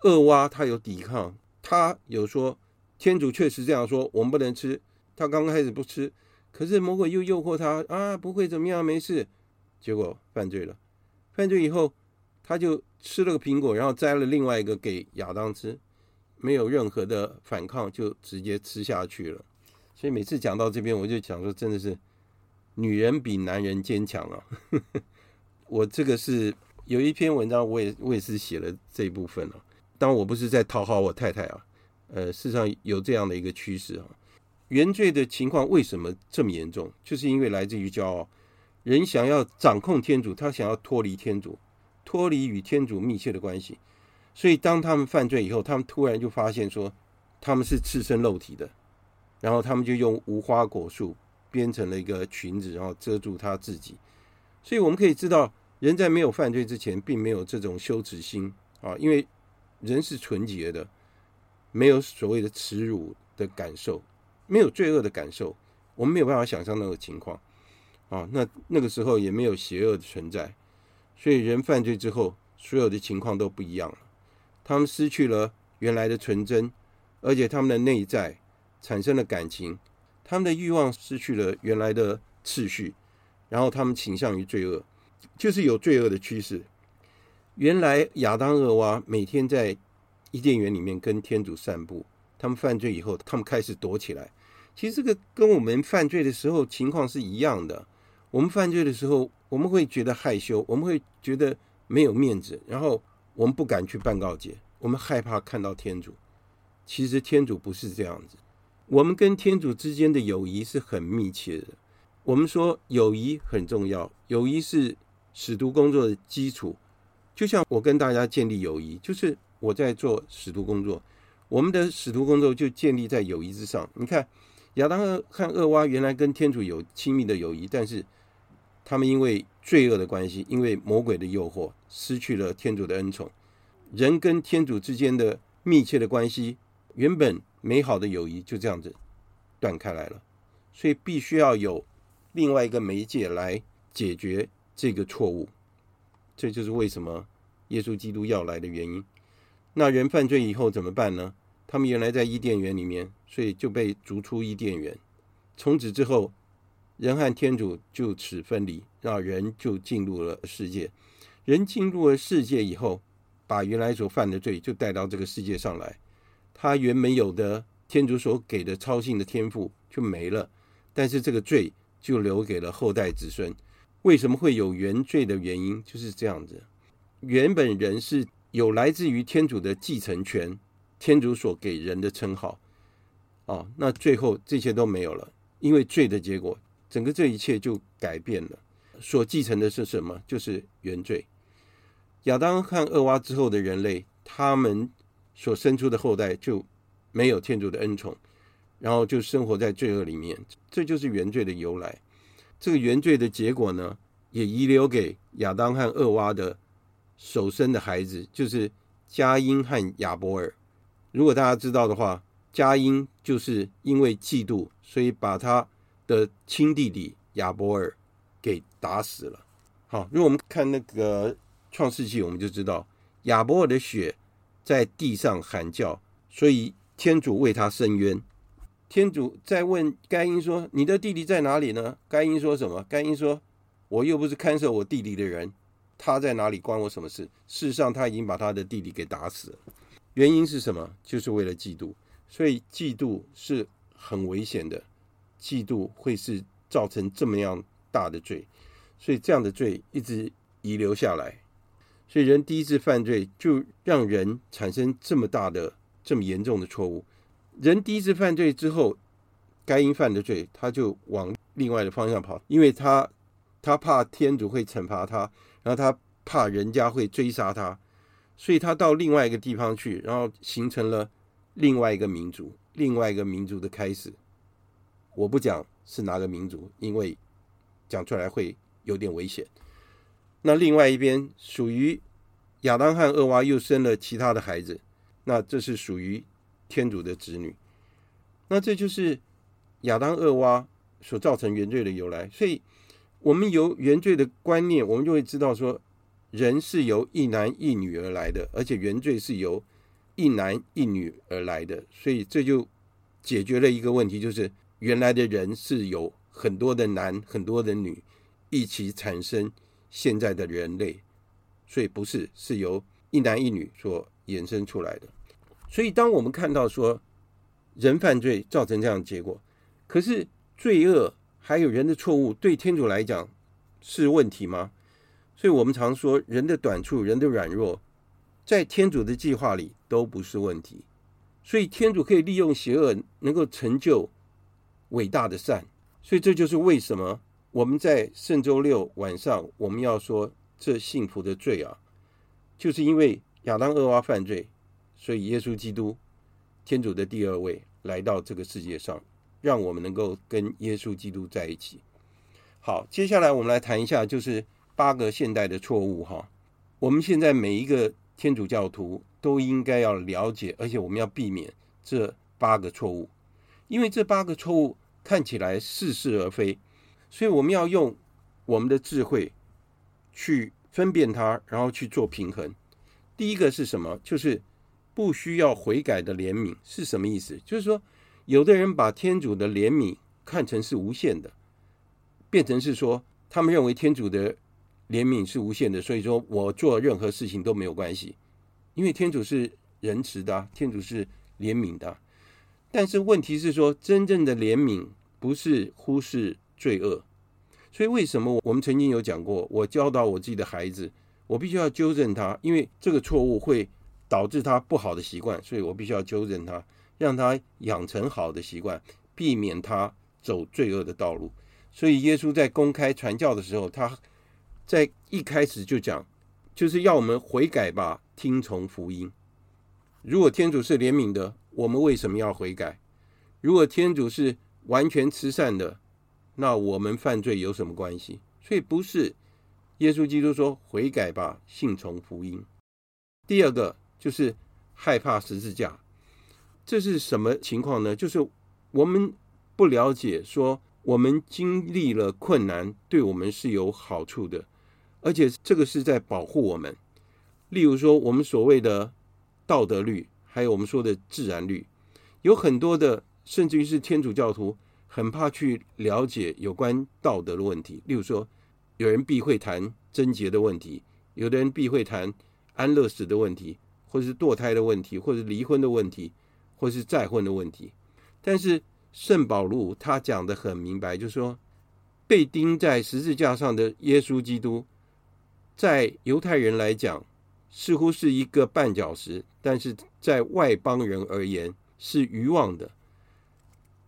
恶蛙他有抵抗，他有说天主确实这样说，我们不能吃。他刚开始不吃，可是魔鬼又诱惑他啊，不会怎么样，没事。结果犯罪了，犯罪以后他就吃了个苹果，然后摘了另外一个给亚当吃，没有任何的反抗，就直接吃下去了。所以每次讲到这边，我就想说，真的是女人比男人坚强啊。我这个是有一篇文章，我也我也是写了这一部分了。当然我不是在讨好我太太啊，呃，事实上有这样的一个趋势啊。原罪的情况为什么这么严重？就是因为来自于骄傲，人想要掌控天主，他想要脱离天主，脱离与天主密切的关系。所以当他们犯罪以后，他们突然就发现说他们是赤身露体的，然后他们就用无花果树编成了一个裙子，然后遮住他自己。所以我们可以知道，人在没有犯罪之前，并没有这种羞耻心啊，因为。人是纯洁的，没有所谓的耻辱的感受，没有罪恶的感受，我们没有办法想象那个情况啊。那那个时候也没有邪恶的存在，所以人犯罪之后，所有的情况都不一样了。他们失去了原来的纯真，而且他们的内在产生了感情，他们的欲望失去了原来的次序，然后他们倾向于罪恶，就是有罪恶的趋势。原来亚当、厄娃每天在伊甸园里面跟天主散步。他们犯罪以后，他们开始躲起来。其实这个跟我们犯罪的时候情况是一样的。我们犯罪的时候，我们会觉得害羞，我们会觉得没有面子，然后我们不敢去办告解，我们害怕看到天主。其实天主不是这样子。我们跟天主之间的友谊是很密切的。我们说友谊很重要，友谊是使徒工作的基础。就像我跟大家建立友谊，就是我在做使徒工作，我们的使徒工作就建立在友谊之上。你看，亚当和厄娃原来跟天主有亲密的友谊，但是他们因为罪恶的关系，因为魔鬼的诱惑，失去了天主的恩宠。人跟天主之间的密切的关系，原本美好的友谊就这样子断开来了。所以必须要有另外一个媒介来解决这个错误。这就是为什么耶稣基督要来的原因。那人犯罪以后怎么办呢？他们原来在伊甸园里面，所以就被逐出伊甸园。从此之后，人和天主就此分离，让人就进入了世界。人进入了世界以后，把原来所犯的罪就带到这个世界上来。他原本有的天主所给的超性的天赋就没了，但是这个罪就留给了后代子孙。为什么会有原罪的原因就是这样子。原本人是有来自于天主的继承权，天主所给人的称号，哦，那最后这些都没有了，因为罪的结果，整个这一切就改变了。所继承的是什么？就是原罪。亚当和厄娃之后的人类，他们所生出的后代就没有天主的恩宠，然后就生活在罪恶里面，这就是原罪的由来。这个原罪的结果呢，也遗留给亚当和厄娃的首生的孩子，就是加因和亚伯尔。如果大家知道的话，加因就是因为嫉妒，所以把他的亲弟弟亚伯尔给打死了。好，如果我们看那个创世纪，我们就知道亚伯尔的血在地上喊叫，所以天主为他伸冤。天主在问该因说：“你的弟弟在哪里呢？”该因说什么？该因说：“我又不是看守我弟弟的人，他在哪里关我什么事？”事实上，他已经把他的弟弟给打死了。原因是什么？就是为了嫉妒。所以嫉妒是很危险的，嫉妒会是造成这么样大的罪。所以这样的罪一直遗留下来。所以人第一次犯罪，就让人产生这么大的、这么严重的错误。人第一次犯罪之后，该因犯的罪，他就往另外的方向跑，因为他他怕天主会惩罚他，然后他怕人家会追杀他，所以他到另外一个地方去，然后形成了另外一个民族，另外一个民族的开始。我不讲是哪个民族，因为讲出来会有点危险。那另外一边属于亚当和厄娃又生了其他的孩子，那这是属于。天主的子女，那这就是亚当、厄娃所造成原罪的由来。所以，我们由原罪的观念，我们就会知道说，人是由一男一女而来的，而且原罪是由一男一女而来的。所以，这就解决了一个问题，就是原来的人是有很多的男、很多的女一起产生现在的人类，所以不是是由一男一女所衍生出来的。所以，当我们看到说人犯罪造成这样的结果，可是罪恶还有人的错误对天主来讲是问题吗？所以我们常说人的短处、人的软弱，在天主的计划里都不是问题。所以天主可以利用邪恶能够成就伟大的善。所以这就是为什么我们在圣周六晚上我们要说这幸福的罪啊，就是因为亚当、厄娃犯罪。所以，耶稣基督，天主的第二位，来到这个世界上，让我们能够跟耶稣基督在一起。好，接下来我们来谈一下，就是八个现代的错误哈。我们现在每一个天主教徒都应该要了解，而且我们要避免这八个错误，因为这八个错误看起来似是而非，所以我们要用我们的智慧去分辨它，然后去做平衡。第一个是什么？就是。不需要悔改的怜悯是什么意思？就是说，有的人把天主的怜悯看成是无限的，变成是说，他们认为天主的怜悯是无限的，所以说我做任何事情都没有关系，因为天主是仁慈的，天主是怜悯的。但是问题是说，真正的怜悯不是忽视罪恶，所以为什么我们曾经有讲过，我教导我自己的孩子，我必须要纠正他，因为这个错误会。导致他不好的习惯，所以我必须要纠正他，让他养成好的习惯，避免他走罪恶的道路。所以耶稣在公开传教的时候，他在一开始就讲，就是要我们悔改吧，听从福音。如果天主是怜悯的，我们为什么要悔改？如果天主是完全慈善的，那我们犯罪有什么关系？所以不是。耶稣基督说悔改吧，信从福音。第二个。就是害怕十字架，这是什么情况呢？就是我们不了解，说我们经历了困难，对我们是有好处的，而且这个是在保护我们。例如说，我们所谓的道德律，还有我们说的自然律，有很多的，甚至于是天主教徒很怕去了解有关道德的问题。例如说，有人避讳谈贞洁的问题，有的人避讳谈安乐死的问题。或者是堕胎的问题，或是离婚的问题，或是再婚的问题，但是圣保禄他讲的很明白，就是说被钉在十字架上的耶稣基督，在犹太人来讲似乎是一个绊脚石，但是在外邦人而言是愚妄的。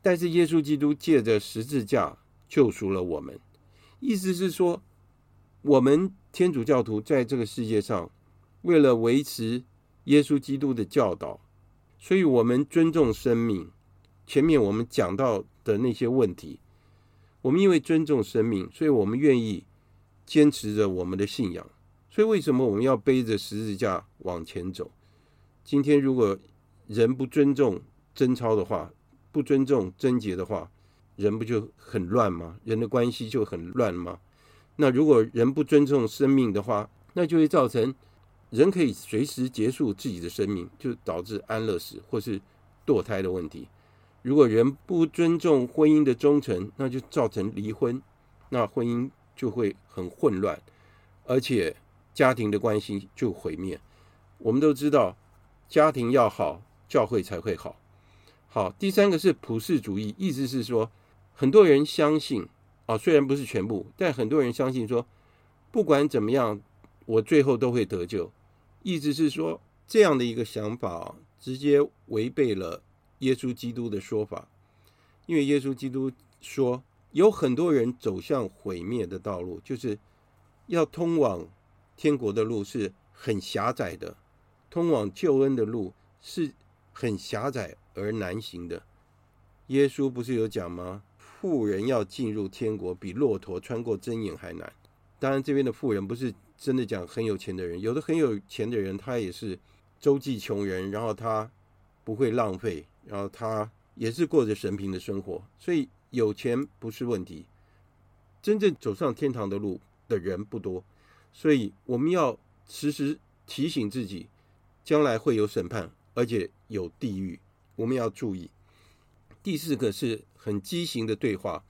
但是耶稣基督借着十字架救赎了我们，意思是说，我们天主教徒在这个世界上，为了维持耶稣基督的教导，所以我们尊重生命。前面我们讲到的那些问题，我们因为尊重生命，所以我们愿意坚持着我们的信仰。所以为什么我们要背着十字架往前走？今天如果人不尊重贞操的话，不尊重贞洁的话，人不就很乱吗？人的关系就很乱吗？那如果人不尊重生命的话，那就会造成人可以随时结束自己的生命，就导致安乐死或是堕胎的问题。如果人不尊重婚姻的忠诚，那就造成离婚，那婚姻就会很混乱，而且家庭的关系就毁灭。我们都知道。家庭要好，教会才会好。好，第三个是普世主义，意思是说，很多人相信啊，虽然不是全部，但很多人相信说，不管怎么样，我最后都会得救。意思是说，这样的一个想法直接违背了耶稣基督的说法，因为耶稣基督说，有很多人走向毁灭的道路，就是要通往天国的路是很狭窄的。通往救恩的路是很狭窄而难行的。耶稣不是有讲吗？富人要进入天国，比骆驼穿过针眼还难。当然，这边的富人不是真的讲很有钱的人，有的很有钱的人，他也是周济穷人，然后他不会浪费，然后他也是过着神平的生活。所以有钱不是问题，真正走上天堂的路的人不多。所以我们要时时提醒自己。将来会有审判，而且有地狱，我们要注意。第四个是很畸形的对话，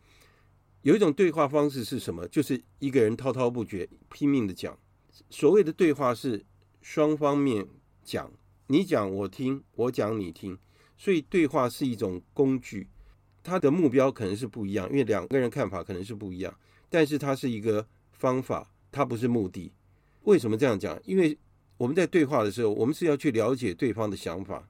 有一种对话方式是什么？就是一个人滔滔不绝，拼命的讲。所谓的对话是双方面讲，你讲我听，我讲你听，所以对话是一种工具，它的目标可能是不一样，因为两个人看法可能是不一样，但是它是一个方法，它不是目的。为什么这样讲？因为我们在对话的时候，我们是要去了解对方的想法。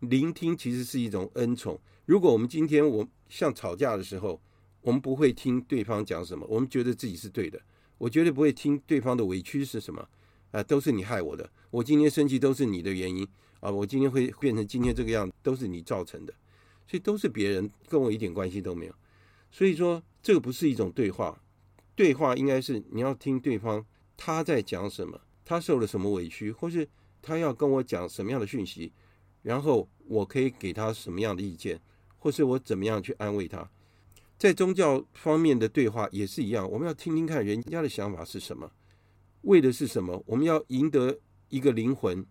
聆听其实是一种恩宠。如果我们今天我像吵架的时候，我们不会听对方讲什么，我们觉得自己是对的，我绝对不会听对方的委屈是什么。啊，都是你害我的，我今天生气都是你的原因啊，我今天会变成今天这个样子都是你造成的，所以都是别人，跟我一点关系都没有。所以说，这个不是一种对话，对话应该是你要听对方他在讲什么。他受了什么委屈，或是他要跟我讲什么样的讯息，然后我可以给他什么样的意见，或是我怎么样去安慰他。在宗教方面的对话也是一样，我们要听听看人家的想法是什么，为的是什么？我们要赢得一个灵魂，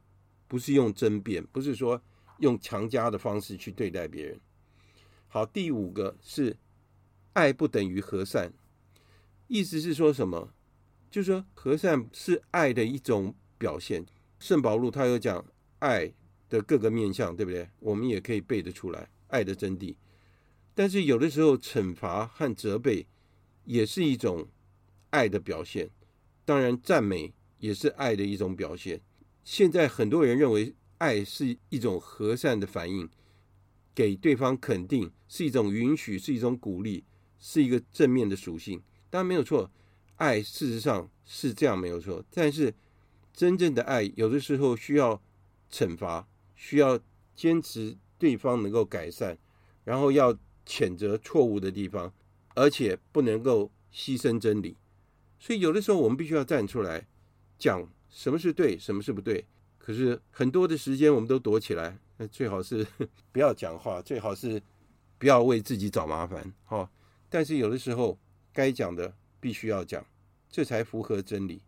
不是用争辩，不是说用强加的方式去对待别人。好，第五个是爱不等于和善，意思是说什么？就是说，和善是爱的一种表现。圣保禄他有讲爱的各个面向，对不对？我们也可以背得出来，爱的真谛。但是有的时候，惩罚和责备也是一种爱的表现。当然，赞美也是爱的一种表现。现在很多人认为爱是一种和善的反应，给对方肯定是一种允许，是一种鼓励，是一个正面的属性。当然没有错。爱事实上是这样没有错，但是真正的爱有的时候需要惩罚，需要坚持对方能够改善，然后要谴责错误的地方，而且不能够牺牲真理。所以有的时候我们必须要站出来讲什么是对，什么是不对。可是很多的时间我们都躲起来，那最好是 不要讲话，最好是不要为自己找麻烦。哈，但是有的时候该讲的必须要讲。这才符合真理。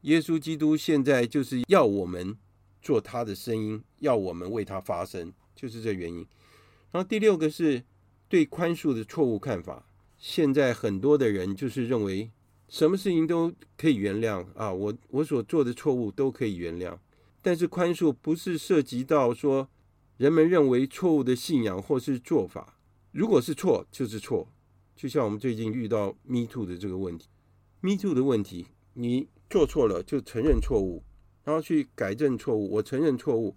耶稣基督现在就是要我们做他的声音，要我们为他发声，就是这原因。然后第六个是对宽恕的错误看法。现在很多的人就是认为什么事情都可以原谅啊，我我所做的错误都可以原谅。但是宽恕不是涉及到说人们认为错误的信仰或是做法，如果是错就是错。就像我们最近遇到 Me Too 的这个问题。Me too 的问题，你做错了就承认错误，然后去改正错误。我承认错误，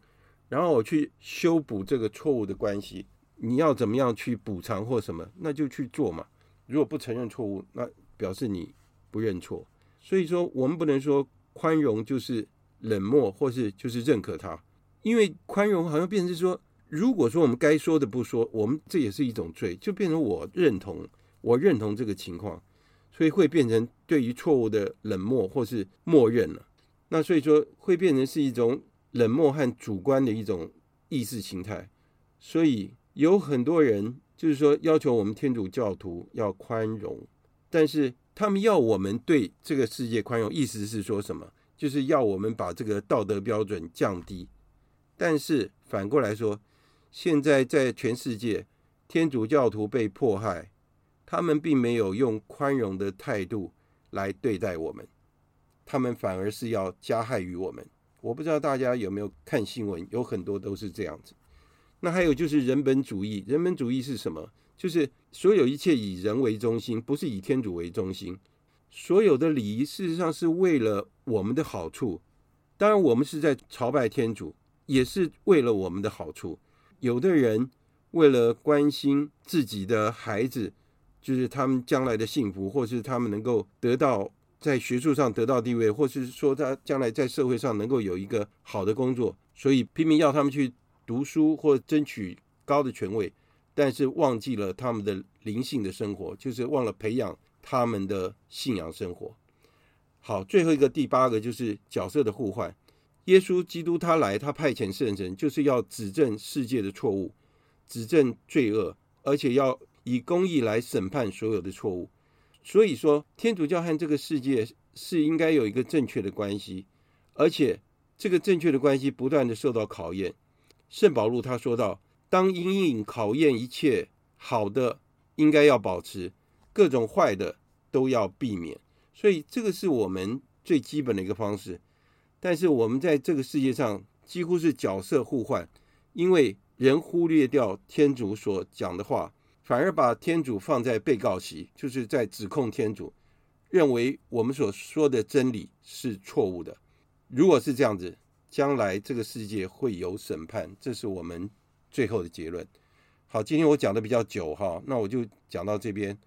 然后我去修补这个错误的关系，你要怎么样去补偿或什么，那就去做嘛。如果不承认错误，那表示你不认错。所以说，我们不能说宽容就是冷漠，或是就是认可他，因为宽容好像变成是说，如果说我们该说的不说，我们这也是一种罪，就变成我认同，我认同这个情况，所以会变成对于错误的冷漠或是默认了。那所以说会变成是一种冷漠和主观的一种意识形态。所以有很多人就是说要求我们天主教徒要宽容，但是他们要我们对这个世界宽容，意思是说什么？就是要我们把这个道德标准降低。但是反过来说，现在在全世界天主教徒被迫害，他们并没有用宽容的态度来对待我们，他们反而是要加害于我们。我不知道大家有没有看新闻，有很多都是这样子。那还有就是人本主义，人本主义是什么？就是所有一切以人为中心，不是以天主为中心。所有的礼仪事实上是为了我们的好处，当然我们是在朝拜天主，也是为了我们的好处。有的人为了关心自己的孩子，就是他们将来的幸福，或是他们能够得到在学术上得到地位，或是说他将来在社会上能够有一个好的工作，所以拼命要他们去。读书或争取高的权位，但是忘记了他们的灵性的生活，就是忘了培养他们的信仰生活。好，最后一个第八个就是角色的互换。耶稣基督他来，他派遣圣神，就是要指正世界的错误，指正罪恶，而且要以公义来审判所有的错误。所以说，天主教和这个世界是应该有一个正确的关系，而且这个正确的关系不断的受到考验。圣保禄他说道：“当阴影考验一切好的，应该要保持；各种坏的都要避免。所以这个是我们最基本的一个方式。但是我们在这个世界上几乎是角色互换，因为人忽略掉天主所讲的话，反而把天主放在被告席，就是在指控天主，认为我们所说的真理是错误的。如果是这样子。”将来这个世界会有审判，这是我们最后的结论。好，今天我讲的比较久哈，那我就讲到这边。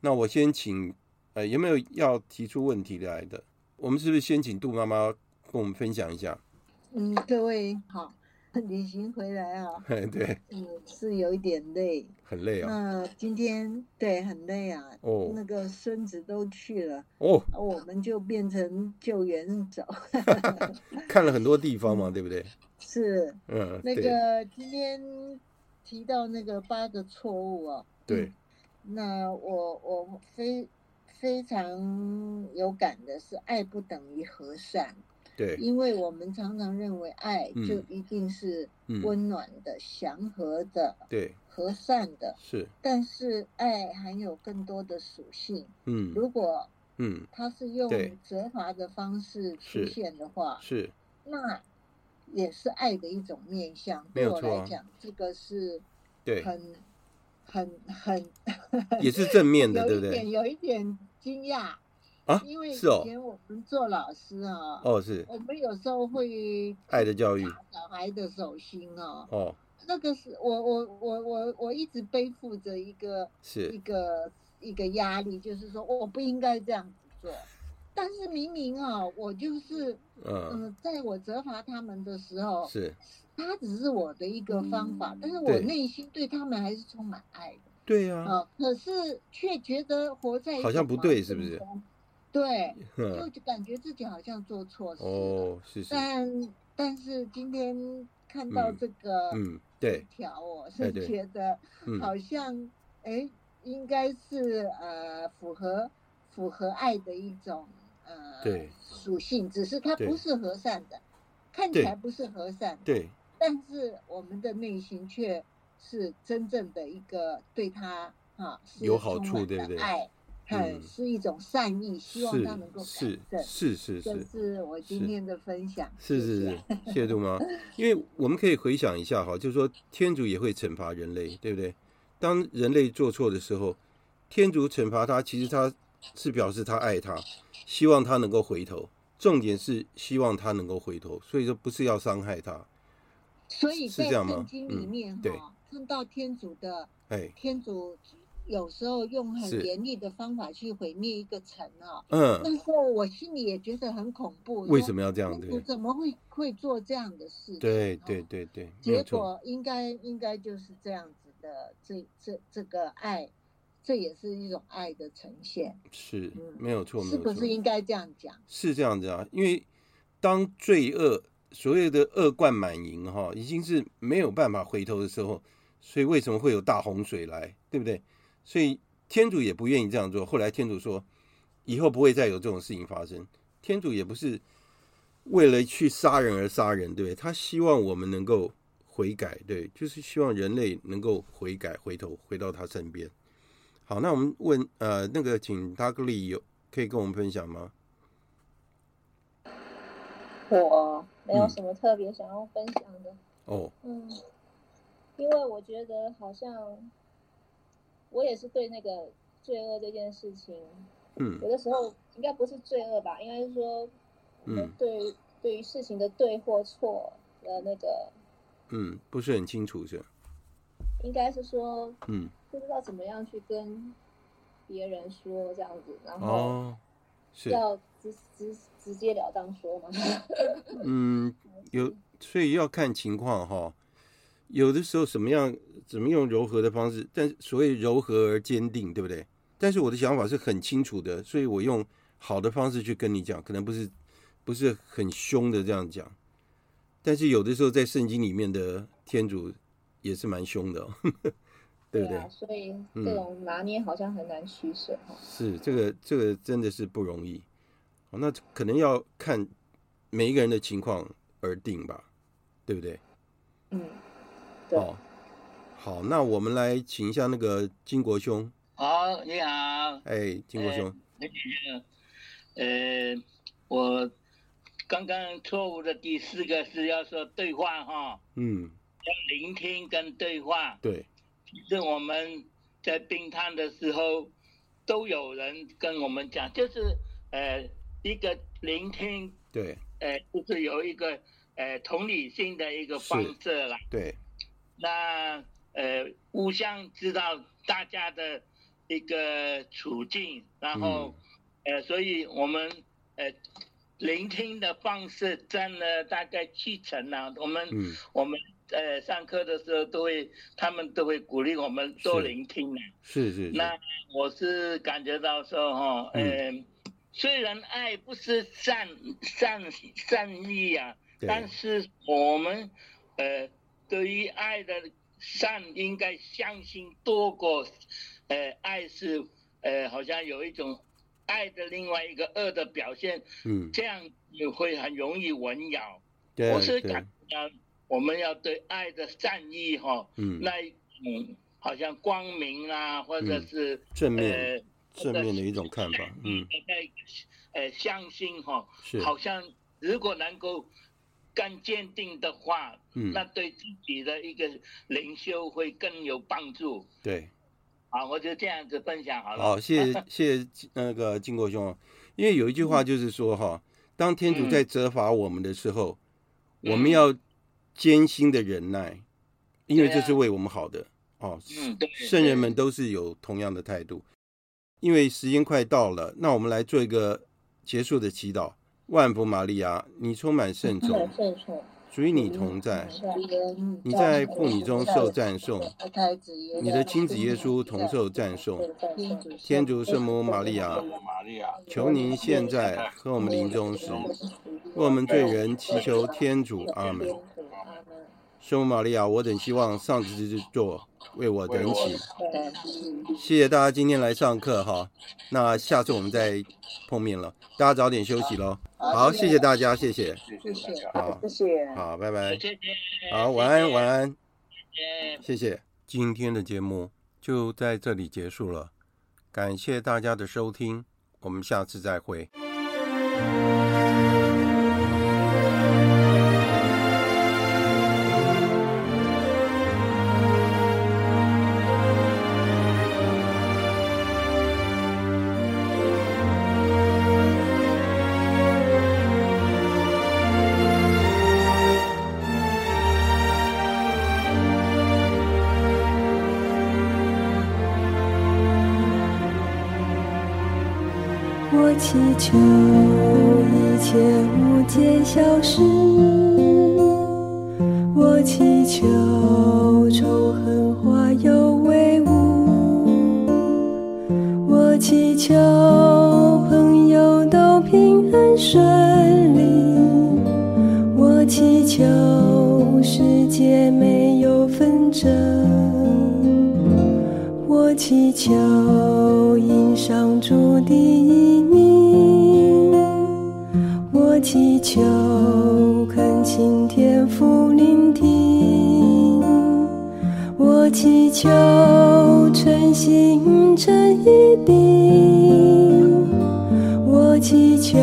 那我先请，呃，有没有要提出问题来的？我们是不是先请杜妈妈跟我们分享一下？嗯，各位好。旅行回来啊，对，嗯，是有一点累，很累啊。那今天对很累啊，哦，那个孙子都去了，哦，我们就变成救援走，看了很多地方嘛，对不对？是，嗯，那个今天提到那个八个错误啊，对，那我我非非常有感的是，爱不等于和善。对，因为我们常常认为爱就一定是温暖的、嗯、祥和的、对和善的，是。但是爱还有更多的属性。嗯，如果嗯，它是用责罚的方式出现的话，是，那也是爱的一种面向。没有错、啊、对我来讲，这个是对很很很也是正面的，对不对？有一点惊讶。啊，因为以前我们做老师啊，哦是，我们有时候会爱的教育小孩的手心哦，哦，那个是我我我我我一直背负着一个是一个一个压力，就是说我不应该这样子做，但是明明啊，我就是嗯、呃，在我责罚他们的时候，是，他只是我的一个方法，但是我内心对他们还是充满爱的，对呀，啊，可是却觉得活在好像不对，是不是？对，就感觉自己好像做错事哦，是是。但但是今天看到这个嗯，对条，我是觉得好像哎，应该是呃符合符合爱的一种呃对属性，只是它不是和善的，看起来不是和善，对，但是我们的内心却是真正的一个对他啊有好处，对不对？爱。很是一种善意，希望他能够改正。是是是，这是我今天的分享。是是是，谢谢杜妈。因为我们可以回想一下哈，就是说天主也会惩罚人类，对不对？当人类做错的时候，天主惩罚他，其实他是表示他爱他，希望他能够回头。重点是希望他能够回头，所以说不是要伤害他。所以在圣经里面哈，看到天主的，哎，天主有时候用很严厉的方法去毁灭一个城啊。嗯，那时候我心里也觉得很恐怖。为什么要这样子？天主怎么会会做这样的事情？对对对对，结果应该应该就是这样子的，这这这个爱。这也是一种爱的呈现，是没有错，是不是应该这样讲？是这样子啊，因为当罪恶所谓的恶贯满盈哈，已经是没有办法回头的时候，所以为什么会有大洪水来，对不对？所以天主也不愿意这样做。后来天主说，以后不会再有这种事情发生。天主也不是为了去杀人而杀人，对不对？他希望我们能够悔改，对，就是希望人类能够悔改，回头回到他身边。好，那我们问呃，那个请达格利有可以跟我们分享吗？我没有什么特别想要分享的。哦，嗯，因为我觉得好像我也是对那个罪恶这件事情，嗯，有的时候应该不是罪恶吧，应该是说，嗯，对，对于事情的对或错的那个，嗯，不是很清楚是。应该是说，嗯，不知道怎么样去跟别人说这样子，然后哦，是要直直直截了当说吗？嗯，有，所以要看情况哈。有的时候什么样，怎么用柔和的方式，但所谓柔和而坚定，对不对？但是我的想法是很清楚的，所以我用好的方式去跟你讲，可能不是不是很凶的这样讲。但是有的时候在圣经里面的天主。也是蛮凶的，哦，对不对？啊，所以这种拿捏好像很难取舍哈，嗯。是这个，这个真的是不容易。那可能要看每一个人的情况而定吧，对不对？嗯，对。好，好，那我们来请一下那个金国兄。好，你好。哎，金国兄。呃，呃，我刚刚错误的第四个是要说对话哈。嗯。要聆听跟对话，对，其实我们在病榻的时候，都有人跟我们讲，就是呃一个聆听，对，呃就是有一个呃同理心的一个方式啦，对，那呃互相知道大家的一个处境，然后、嗯、呃所以我们呃聆听的方式占了大概七成啊，我们、嗯、我们。呃，上课的时候都会，他们都会鼓励我们多聆听的。是是，是。那我是感觉到说哈，呃、嗯，虽然爱不是善善善意啊，但是我们呃对于爱的善应该相信多过，呃，爱是呃好像有一种爱的另外一个恶的表现。嗯。这样也会很容易混淆。对。我是感觉到。我们要对爱的善意哈，嗯，那嗯，好像光明啊，或者是、嗯、正面、呃、正面的一种看法，嗯，呃，相信哈，是，好像如果能够更坚定的话，嗯，那对自己的一个灵修会更有帮助。对，好，我就这样子分享好了。好，谢谢 谢谢那个金国兄，因为有一句话就是说哈、嗯，当天主在责罚我们的时候，嗯、我们要。艰辛的忍耐，因为这是为我们好的哦。嗯圣人们都是有同样的态度。因为时间快到了，那我们来做一个结束的祈祷。万福玛利亚，你充满圣宠，主与你同在，你在妇女中受赞颂，你的亲子耶稣同受赞颂。天主圣母玛利亚，求您现在和我们临终时，为我们罪人祈求天主。阿门。圣母玛利亚，我等希望上帝之座为我等起。谢谢大家今天来上课哈，那下次我们再碰面了，大家早点休息喽。好，谢谢。大家，谢谢，谢谢，好，谢谢，好，拜拜，好，晚安，晚安，谢谢。今天的节目就在这里结束了，感谢大家的收听，我们下次再会。求一切误解消失，我祈求仇恨化有为无，我祈求朋友都平安顺利，我祈求世界没有纷争，我祈求祈求诚心诚意地，我祈求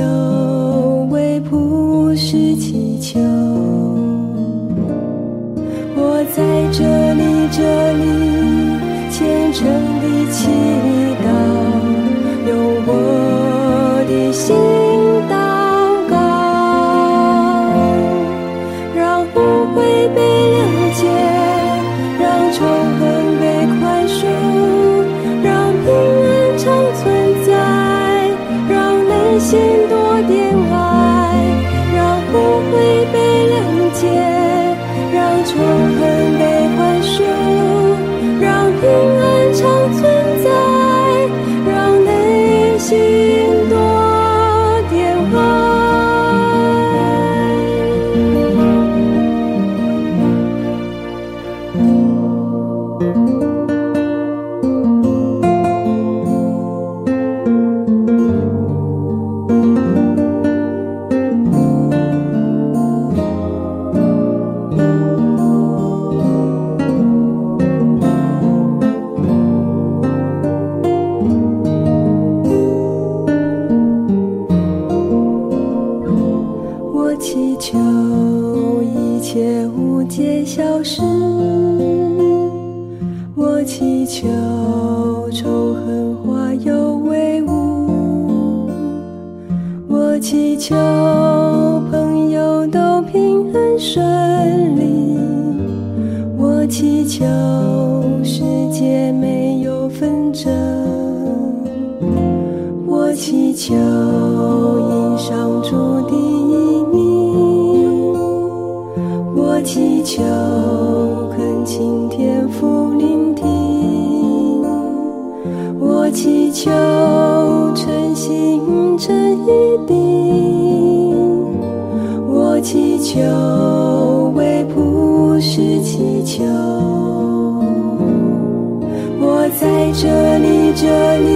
为仆师祈求，我在这里这里虔诚地祈祷，用我的心。祈求，为普世祈求。我在这里，这里。